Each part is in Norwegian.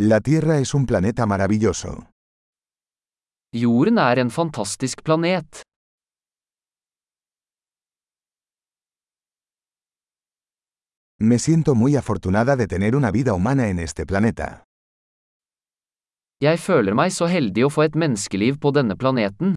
La Tierra es un planeta maravilloso. Jorden er en fantastisk planet. Me siento muy afortunada de tener una vida humana en este planeta. Jeg føler meg så heldig å få et menneskeliv på denne planeten.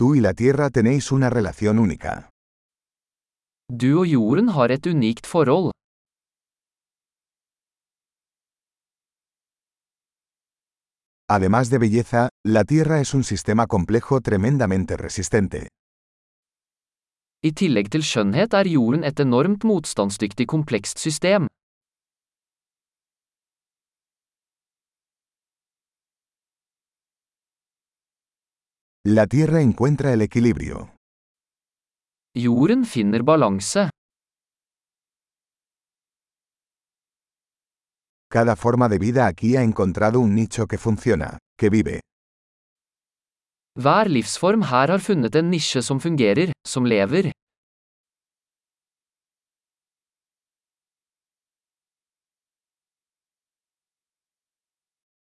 Tú y la tierra tenéis una relación única. Du jorden har unikt Además de belleza, la Tierra es un sistema complejo tremendamente resistente. I tillegg till skönhet är er jorden un enormt motstandsdyktig komplext system. La tierra encuentra el equilibrio. Jorden finner balanse. Cada forma de vida aquí ha encontrado un nicho que funciona, que vive. Hver livsform her har funnet en nisje som fungerer, som lever.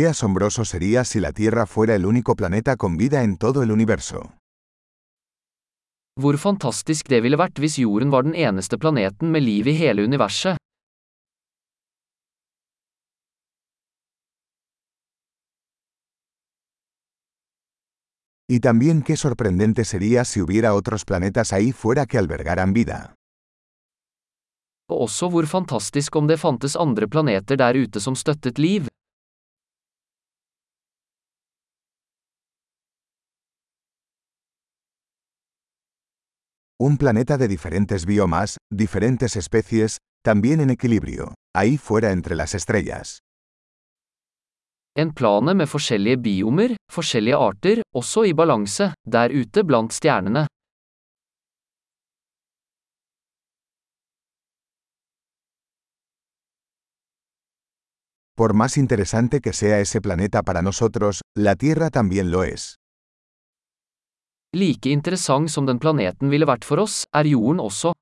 Qué asombroso sería si la Tierra fuera el único planeta con vida en todo el universo. Hvor fantastisk det ville vært hvis jorden var den eneste planeten med liv i hele universet. Og også hvor fantastisk om det fantes andre planeter der ute som støttet liv. Un planeta de diferentes biomas, diferentes especies, también en equilibrio, ahí fuera entre las estrellas. Por más interesante que sea ese planeta para nosotros, la Tierra también lo es. Like interessant som den planeten ville vært for oss, er jorden også.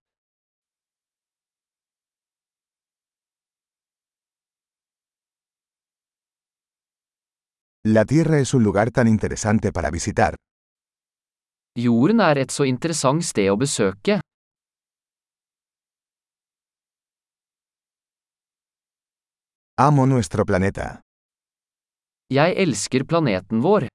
La Tierra es un lugar tan interesante para visitar. Jorden er et så interessant sted å besøke. Amo nuestro planeta. Jeg elsker planeten vår.